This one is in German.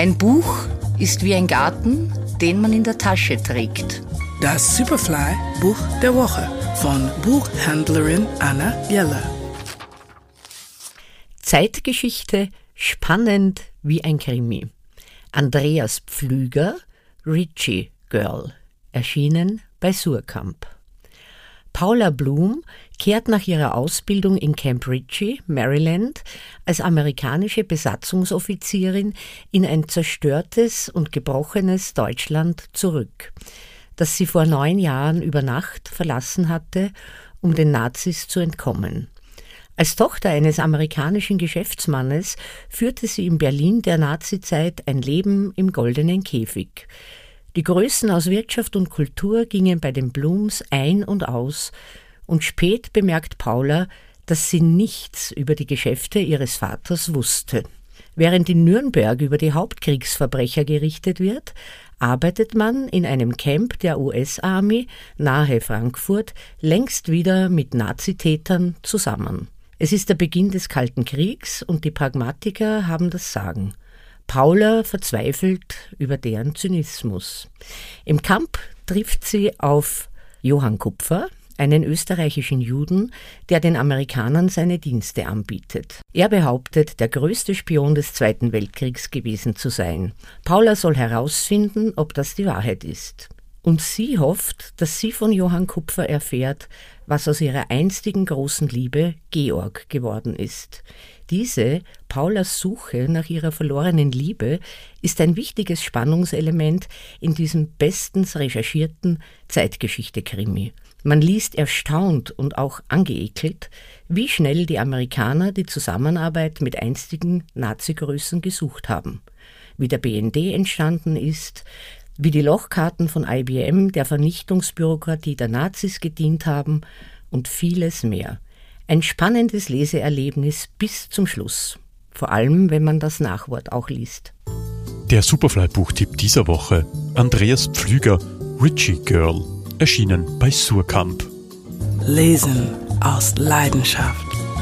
Ein Buch ist wie ein Garten, den man in der Tasche trägt. Das Superfly Buch der Woche von Buchhändlerin Anna Jeller. Zeitgeschichte spannend wie ein Krimi. Andreas Pflüger, Richie Girl, erschienen bei Surkamp. Paula Bloom kehrt nach ihrer Ausbildung in Camp Ritchie, Maryland, als amerikanische Besatzungsoffizierin in ein zerstörtes und gebrochenes Deutschland zurück, das sie vor neun Jahren über Nacht verlassen hatte, um den Nazis zu entkommen. Als Tochter eines amerikanischen Geschäftsmannes führte sie in Berlin der Nazizeit ein Leben im goldenen Käfig. Die Größen aus Wirtschaft und Kultur gingen bei den Blooms ein und aus, und spät bemerkt Paula, dass sie nichts über die Geschäfte ihres Vaters wusste. Während in Nürnberg über die Hauptkriegsverbrecher gerichtet wird, arbeitet man in einem Camp der US-Army nahe Frankfurt längst wieder mit Nazitätern zusammen. Es ist der Beginn des Kalten Kriegs und die Pragmatiker haben das Sagen. Paula verzweifelt über deren Zynismus. Im Camp trifft sie auf Johann Kupfer, einen österreichischen Juden, der den Amerikanern seine Dienste anbietet. Er behauptet, der größte Spion des Zweiten Weltkriegs gewesen zu sein. Paula soll herausfinden, ob das die Wahrheit ist. Und sie hofft, dass sie von Johann Kupfer erfährt, was aus ihrer einstigen großen Liebe Georg geworden ist. Diese, Paulas Suche nach ihrer verlorenen Liebe, ist ein wichtiges Spannungselement in diesem bestens recherchierten Zeitgeschichte-Krimi. Man liest erstaunt und auch angeekelt, wie schnell die Amerikaner die Zusammenarbeit mit einstigen Nazi-Größen gesucht haben, wie der BND entstanden ist, wie die Lochkarten von IBM der Vernichtungsbürokratie der Nazis gedient haben und vieles mehr. Ein spannendes Leseerlebnis bis zum Schluss, vor allem wenn man das Nachwort auch liest. Der Superfly-Buchtipp dieser Woche: Andreas Pflüger, Richie Girl, erschienen bei Surkamp. Lesen aus Leidenschaft.